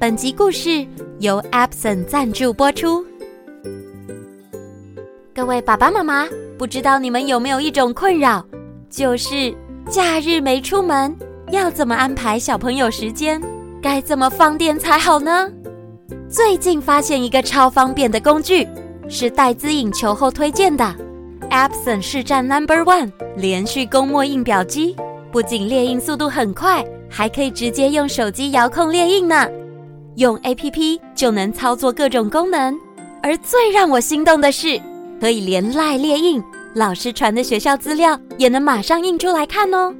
本集故事由 Epson 赞助播出。各位爸爸妈妈，不知道你们有没有一种困扰，就是假日没出门，要怎么安排小朋友时间？该怎么放电才好呢？最近发现一个超方便的工具，是戴资颖球后推荐的 Epson 市占 Number One 连续供墨印表机，不仅列印速度很快，还可以直接用手机遥控列印呢。用 APP 就能操作各种功能，而最让我心动的是，可以连赖列印，老师传的学校资料也能马上印出来看哦。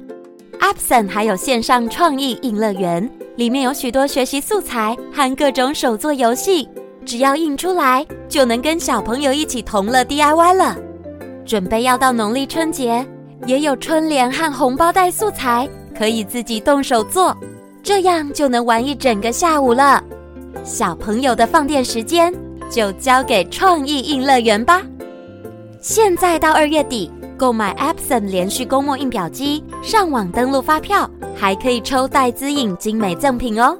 APSON 还有线上创意印乐园，里面有许多学习素材和各种手作游戏，只要印出来就能跟小朋友一起同乐 DIY 了。准备要到农历春节，也有春联和红包袋素材，可以自己动手做。这样就能玩一整个下午了。小朋友的放电时间就交给创意印乐园吧。现在到二月底，购买 Epson 连续供墨印表机，上网登录发票，还可以抽戴资颖精美赠品哦。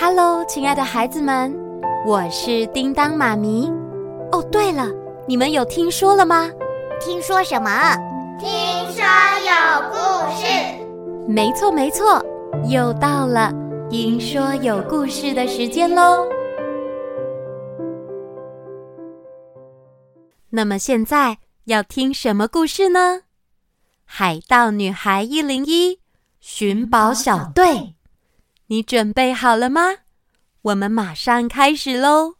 Hello，亲爱的孩子们，我是叮当妈咪。哦，对了，你们有听说了吗？听说什么？听说有故事。没错没错，又到了听说有故事的时间喽。那么现在要听什么故事呢？海盗女孩一零一寻宝小队，你准备好了吗？我们马上开始喽。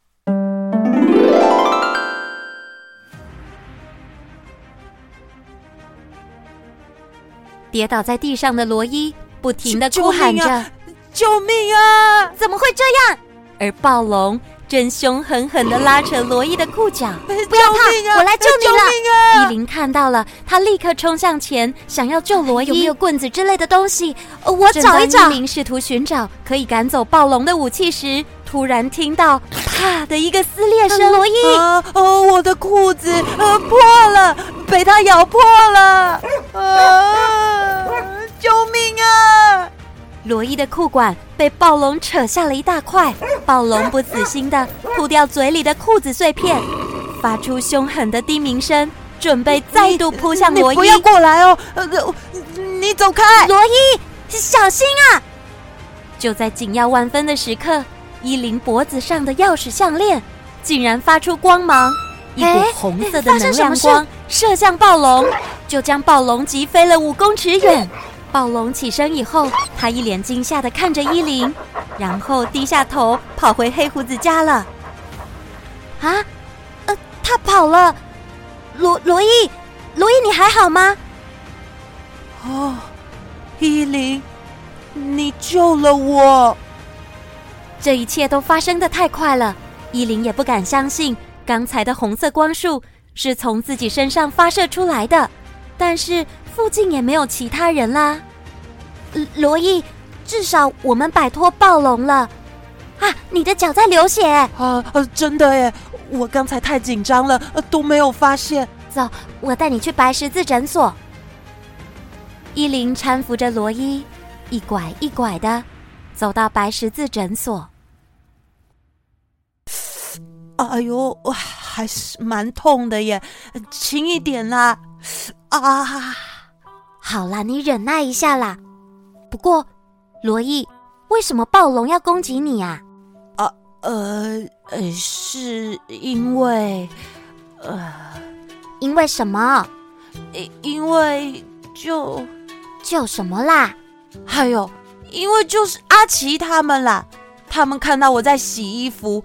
跌倒在地上的罗伊不停的哭喊着：“救命啊！怎么会这样？”而暴龙正凶狠狠的拉扯罗伊的裤脚。“不要怕，啊、我来救你了！”啊、伊琳看到了，她立刻冲向前，想要救罗伊。有没有棍子之类的东西？我找一找。伊琳试图寻找可以赶走暴龙的武器时，突然听到“啪”的一个撕裂声。罗伊，我的裤子呃破了，被他咬破了。啊 救命啊！罗伊的裤管被暴龙扯下了一大块，暴龙不死心的吐掉嘴里的裤子碎片，发出凶狠的低鸣声，准备再度扑向罗伊。你不要过来哦！呃你走开！罗伊，小心啊！就在紧要万分的时刻，伊琳脖子上的钥匙项链竟然发出光芒，一股红色的能量光射向暴龙，就将暴龙击飞了五公尺远。暴龙起身以后，他一脸惊吓的看着伊琳，然后低下头跑回黑胡子家了。啊，呃，他跑了。罗罗伊，罗伊，你还好吗？哦，伊琳，你救了我。这一切都发生的太快了，伊琳也不敢相信刚才的红色光束是从自己身上发射出来的，但是。附近也没有其他人啦，罗伊，至少我们摆脱暴龙了。啊，你的脚在流血啊！啊，真的耶！我刚才太紧张了，都没有发现。走，我带你去白十字诊所。伊琳搀扶着罗伊，一拐一拐的走到白十字诊所。哎呦，哇还是蛮痛的耶，轻一点啦！啊。好啦，你忍耐一下啦。不过，罗伊，为什么暴龙要攻击你啊？啊，呃，呃，是因为，呃，因为什么？因因为就就什么啦？还有，因为就是阿奇他们啦，他们看到我在洗衣服，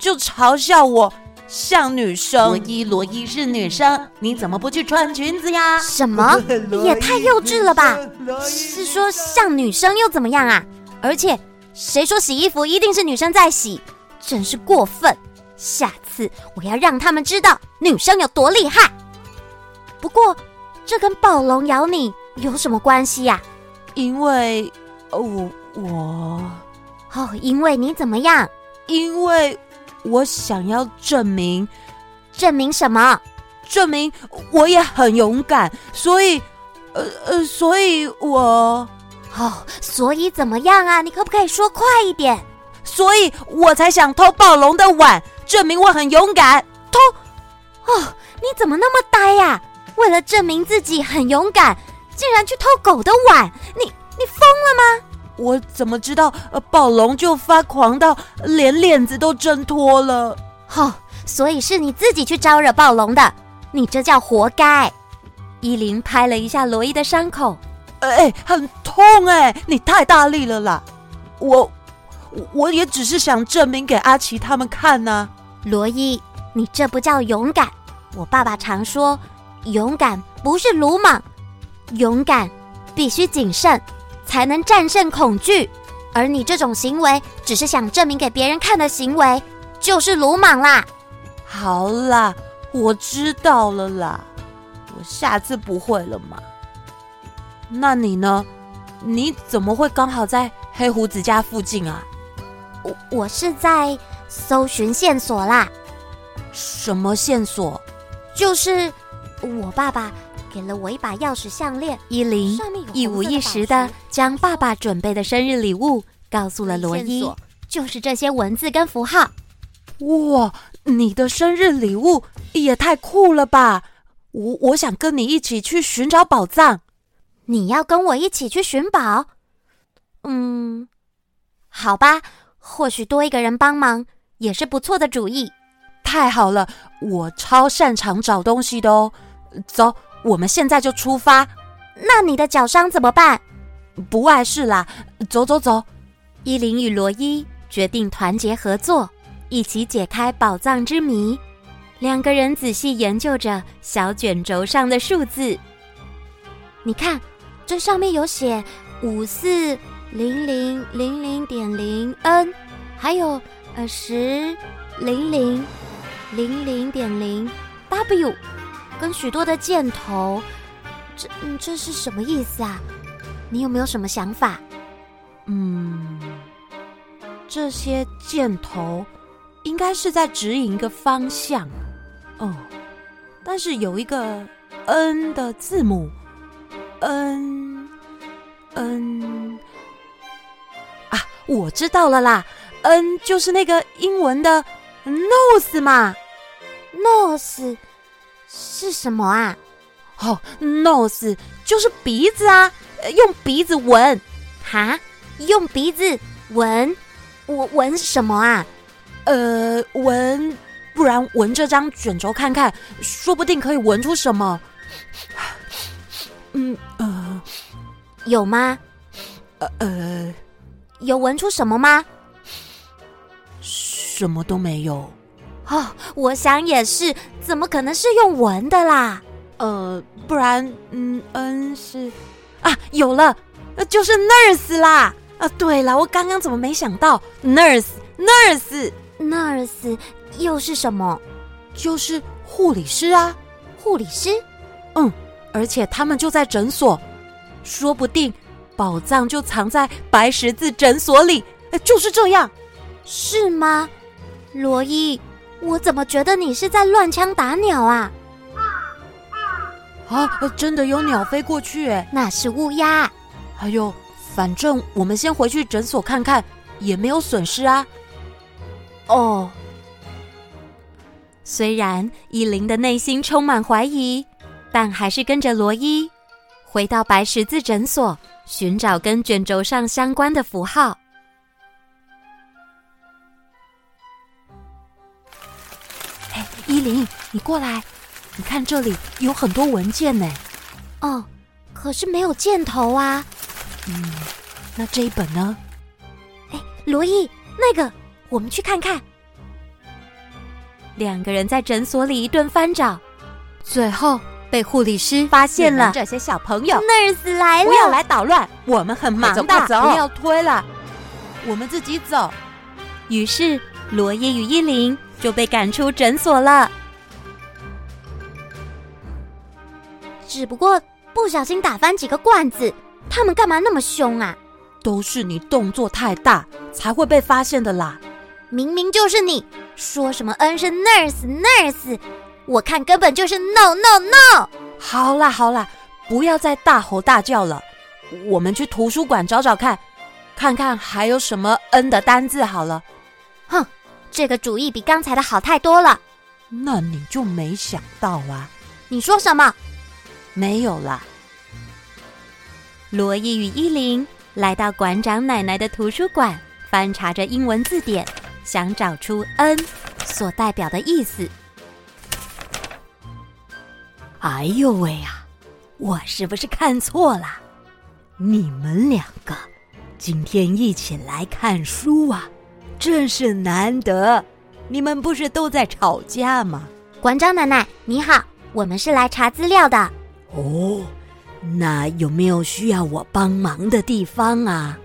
就嘲笑我。像女生，罗伊，罗伊是女生，你怎么不去穿裙子呀？什么？你也太幼稚了吧！是说像女生又怎么样啊？而且谁说洗衣服一定是女生在洗？真是过分！下次我要让他们知道女生有多厉害。不过这跟暴龙咬你有什么关系呀？因为，我我哦，因为你怎么样？因为。我想要证明，证明什么？证明我也很勇敢，所以，呃呃，所以我哦，所以怎么样啊？你可不可以说快一点？所以我才想偷暴龙的碗，证明我很勇敢。偷？哦，你怎么那么呆呀？为了证明自己很勇敢，竟然去偷狗的碗？你你疯了吗？我怎么知道？呃，暴龙就发狂到连链子都挣脱了。哦，所以是你自己去招惹暴龙的，你这叫活该。伊琳拍了一下罗伊的伤口，哎，很痛哎！你太大力了啦！我，我也只是想证明给阿奇他们看呐。罗伊，你这不叫勇敢。我爸爸常说，勇敢不是鲁莽，勇敢必须谨慎，才能战胜恐惧。而你这种行为，只是想证明给别人看的行为，就是鲁莽啦。好啦，我知道了啦。我下次不会了嘛？那你呢？你怎么会刚好在黑胡子家附近啊？我我是在搜寻线索啦。什么线索？就是我爸爸给了我一把钥匙项链。伊琳一五一十的将爸爸准备的生日礼物告诉了罗伊，就是这些文字跟符号。哇，你的生日礼物也太酷了吧！我我想跟你一起去寻找宝藏。你要跟我一起去寻宝？嗯，好吧，或许多一个人帮忙也是不错的主意。太好了，我超擅长找东西的哦。走，我们现在就出发。那你的脚伤怎么办？不碍事啦。走走走。伊琳与罗伊决定团结合作，一起解开宝藏之谜。两个人仔细研究着小卷轴上的数字。你看，这上面有写五四零零零零点零 n，还有呃十零零零零点零 w，跟许多的箭头。这这是什么意思啊？你有没有什么想法？嗯，这些箭头应该是在指引一个方向。哦，但是有一个 N 的字母，N N 啊，我知道了啦，N 就是那个英文的 nose 嘛，nose 是什么啊？哦，nose 就是鼻子啊，用鼻子闻，哈，用鼻子闻，我闻什么啊？呃，闻。不然闻这张卷轴看看，说不定可以闻出什么。嗯呃，有吗？呃呃，有闻出什么吗？什么都没有。哦，我想也是，怎么可能是用闻的啦？呃，不然，嗯嗯是啊，有了，就是 nurse 啦。啊，对了，我刚刚怎么没想到 nurse nurse nurse。又是什么？就是护理师啊，护理师。嗯，而且他们就在诊所，说不定宝藏就藏在白十字诊所里。哎，就是这样，是吗？罗伊，我怎么觉得你是在乱枪打鸟啊？啊，真的有鸟飞过去哎，那是乌鸦。哎呦，反正我们先回去诊所看看，也没有损失啊。哦。虽然依琳的内心充满怀疑，但还是跟着罗伊回到白十字诊所，寻找跟卷轴上相关的符号。琳，你过来，你看这里有很多文件呢。哦，可是没有箭头啊。嗯，那这一本呢？哎，罗伊，那个，我们去看看。两个人在诊所里一顿翻找，最后被护理师发现了。这些小朋友，Nurse 来了，不要来捣乱，我们很忙的，快走，不要推了，我们自己走。于是罗伊与伊琳就被赶出诊所了。只不过不小心打翻几个罐子，他们干嘛那么凶啊？都是你动作太大，才会被发现的啦。明明就是你。说什么 N 是 nurse nurse，我看根本就是 no no no。好啦好啦，不要再大吼大叫了。我们去图书馆找找看，看看还有什么 N 的单字好了。哼，这个主意比刚才的好太多了。那你就没想到啊？你说什么？没有啦。罗伊与伊琳来到馆长奶奶的图书馆，翻查着英文字典，想找出 N 所代表的意思。哎呦喂呀！我是不是看错了？你们两个今天一起来看书啊，真是难得。你们不是都在吵架吗？馆长奶奶，你好，我们是来查资料的。哦，那有没有需要我帮忙的地方啊？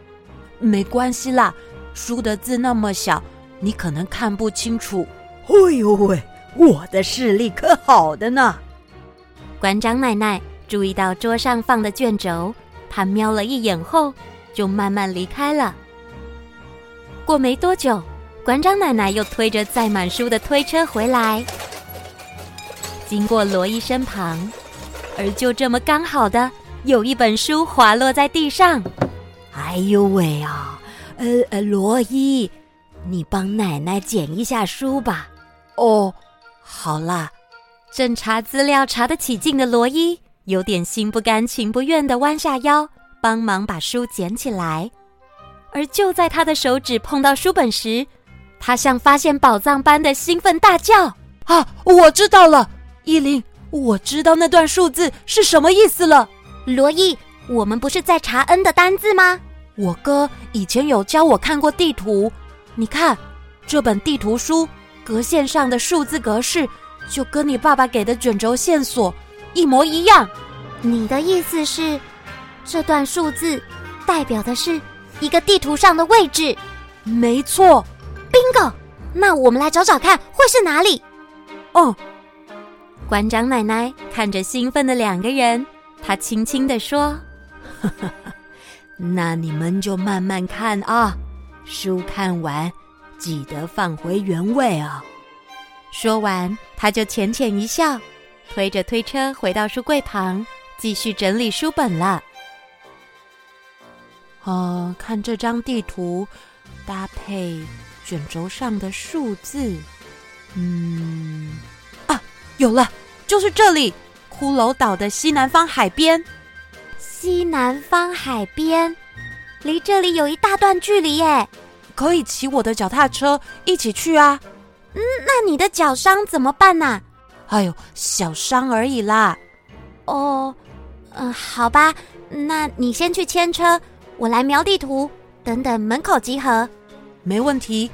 没关系啦，书的字那么小，你可能看不清楚。哎呦喂，我的视力可好的呢。馆长奶奶注意到桌上放的卷轴，她瞄了一眼后，就慢慢离开了。过没多久，馆长奶奶又推着载满书的推车回来，经过罗伊身旁，而就这么刚好的，有一本书滑落在地上。哎呦喂啊！呃呃，罗伊，你帮奶奶捡一下书吧。哦，好啦。正查资料查得起劲的罗伊，有点心不甘情不愿的弯下腰，帮忙把书捡起来。而就在他的手指碰到书本时，他像发现宝藏般的兴奋大叫：“啊，我知道了，依琳，我知道那段数字是什么意思了。”罗伊，我们不是在查 N 的单字吗？我哥以前有教我看过地图，你看这本地图书格线上的数字格式。就跟你爸爸给的卷轴线索一模一样。你的意思是，这段数字代表的是一个地图上的位置？没错，Bingo！那我们来找找看，会是哪里？哦，馆长奶奶看着兴奋的两个人，她轻轻地说：“ 那你们就慢慢看啊，书看完记得放回原位啊。”说完，他就浅浅一笑，推着推车回到书柜旁，继续整理书本了。哦，看这张地图，搭配卷轴上的数字，嗯，啊，有了，就是这里，骷髅岛的西南方海边。西南方海边，离这里有一大段距离耶，可以骑我的脚踏车一起去啊。嗯，那你的脚伤怎么办呢？哎呦，小伤而已啦。哦，嗯、呃，好吧，那你先去牵车，我来描地图，等等门口集合。没问题。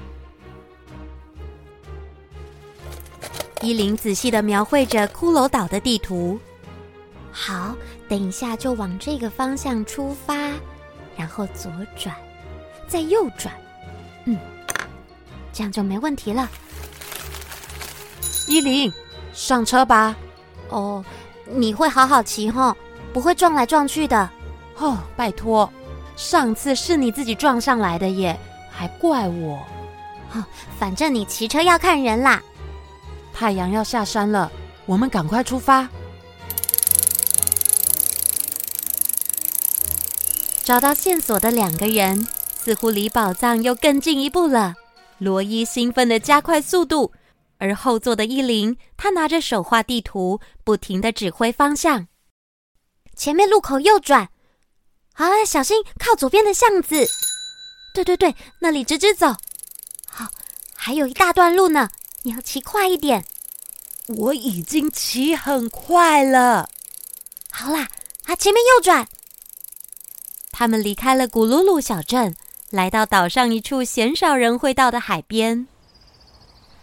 依琳仔细的描绘着骷髅岛的地图。好，等一下就往这个方向出发，然后左转，再右转。嗯，这样就没问题了。依琳，上车吧。哦，你会好好骑吼，不会撞来撞去的。哦，拜托，上次是你自己撞上来的耶，还怪我。哦，反正你骑车要看人啦。太阳要下山了，我们赶快出发。找到线索的两个人，似乎离宝藏又更进一步了。罗伊兴奋的加快速度。而后座的伊琳，她拿着手画地图，不停的指挥方向。前面路口右转，啊，小心靠左边的巷子。对对对，那里直直走。好，还有一大段路呢，你要骑快一点。我已经骑很快了。好啦，啊，前面右转。他们离开了古鲁鲁小镇，来到岛上一处鲜少人会到的海边。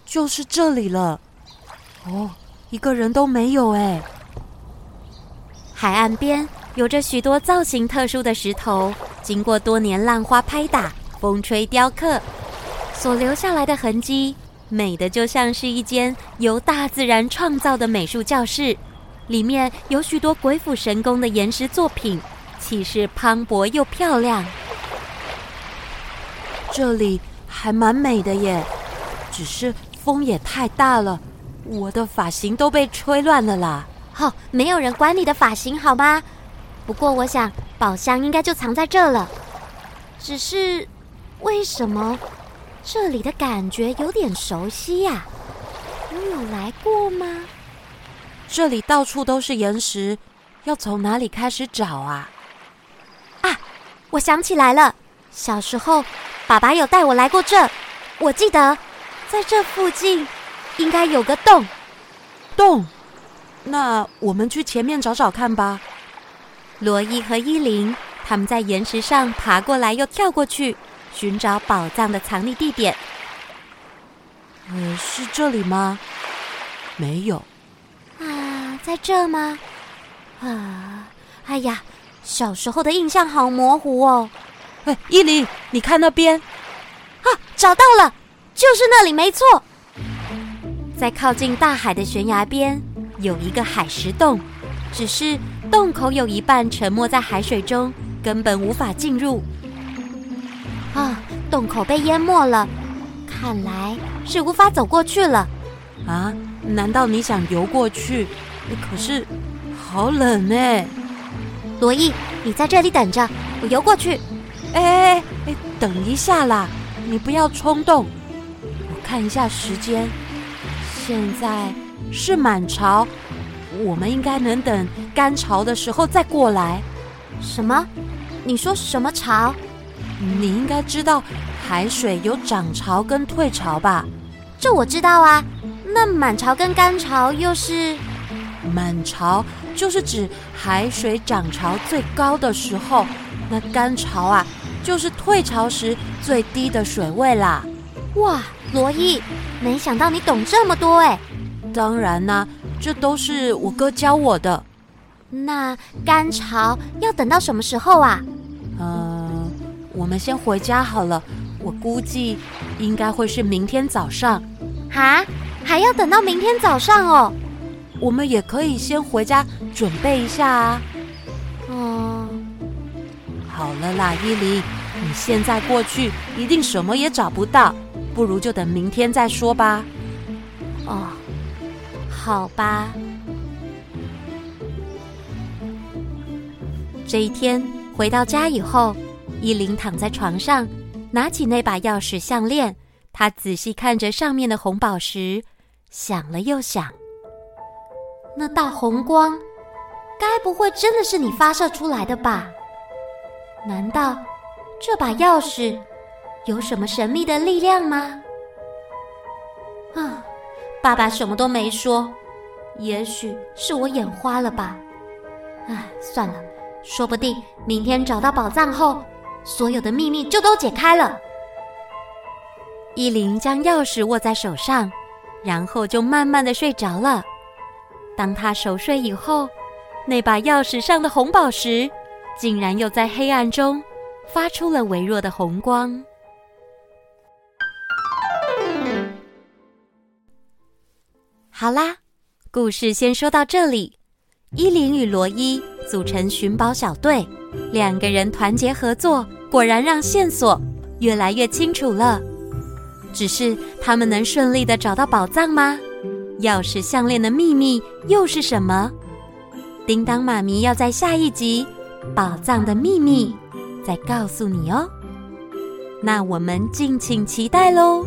就是这里了，哦，一个人都没有哎。海岸边有着许多造型特殊的石头，经过多年浪花拍打、风吹雕刻，所留下来的痕迹，美的就像是一间由大自然创造的美术教室。里面有许多鬼斧神工的岩石作品，气势磅礴又漂亮。这里还蛮美的耶，只是。风也太大了，我的发型都被吹乱了啦！好、哦，没有人管你的发型好吗？不过我想宝箱应该就藏在这了。只是，为什么这里的感觉有点熟悉呀？我有来过吗？这里到处都是岩石，要从哪里开始找啊？啊，我想起来了，小时候爸爸有带我来过这，我记得在这附近应该有个洞。洞？那我们去前面找找看吧。罗伊和伊琳他们在岩石上爬过来又跳过去，寻找宝藏的藏匿地点。呃，是这里吗？没有。啊，在这吗？啊，哎呀，小时候的印象好模糊哦。哎，伊琳，你看那边。啊，找到了，就是那里，没错。在靠近大海的悬崖边有一个海石洞，只是洞口有一半沉没在海水中，根本无法进入。啊，洞口被淹没了，看来是无法走过去了。啊，难道你想游过去？可是好冷呢。罗伊，你在这里等着，我游过去。哎哎哎，等一下啦，你不要冲动。我看一下时间。现在是满潮，我们应该能等干潮的时候再过来。什么？你说什么潮？你应该知道海水有涨潮跟退潮吧？这我知道啊。那满潮跟干潮又是？满潮就是指海水涨潮最高的时候，那干潮啊，就是退潮时最低的水位啦。哇，罗伊，没想到你懂这么多哎！当然啦，这都是我哥教我的。那干潮要等到什么时候啊？嗯，我们先回家好了。我估计应该会是明天早上。啊，还要等到明天早上哦？我们也可以先回家准备一下啊。嗯，好了啦，伊琳，你现在过去一定什么也找不到。不如就等明天再说吧。哦，好吧。这一天回到家以后，依琳躺在床上，拿起那把钥匙项链，她仔细看着上面的红宝石，想了又想。那道红光，该不会真的是你发射出来的吧？难道这把钥匙？有什么神秘的力量吗？啊，爸爸什么都没说，也许是我眼花了吧。唉，算了，说不定明天找到宝藏后，所有的秘密就都解开了。伊琳将钥匙握在手上，然后就慢慢的睡着了。当她熟睡以后，那把钥匙上的红宝石，竟然又在黑暗中发出了微弱的红光。好啦，故事先说到这里。伊琳与罗伊组成寻宝小队，两个人团结合作，果然让线索越来越清楚了。只是他们能顺利的找到宝藏吗？钥匙项链的秘密又是什么？叮当妈咪要在下一集《宝藏的秘密》再告诉你哦。那我们敬请期待喽。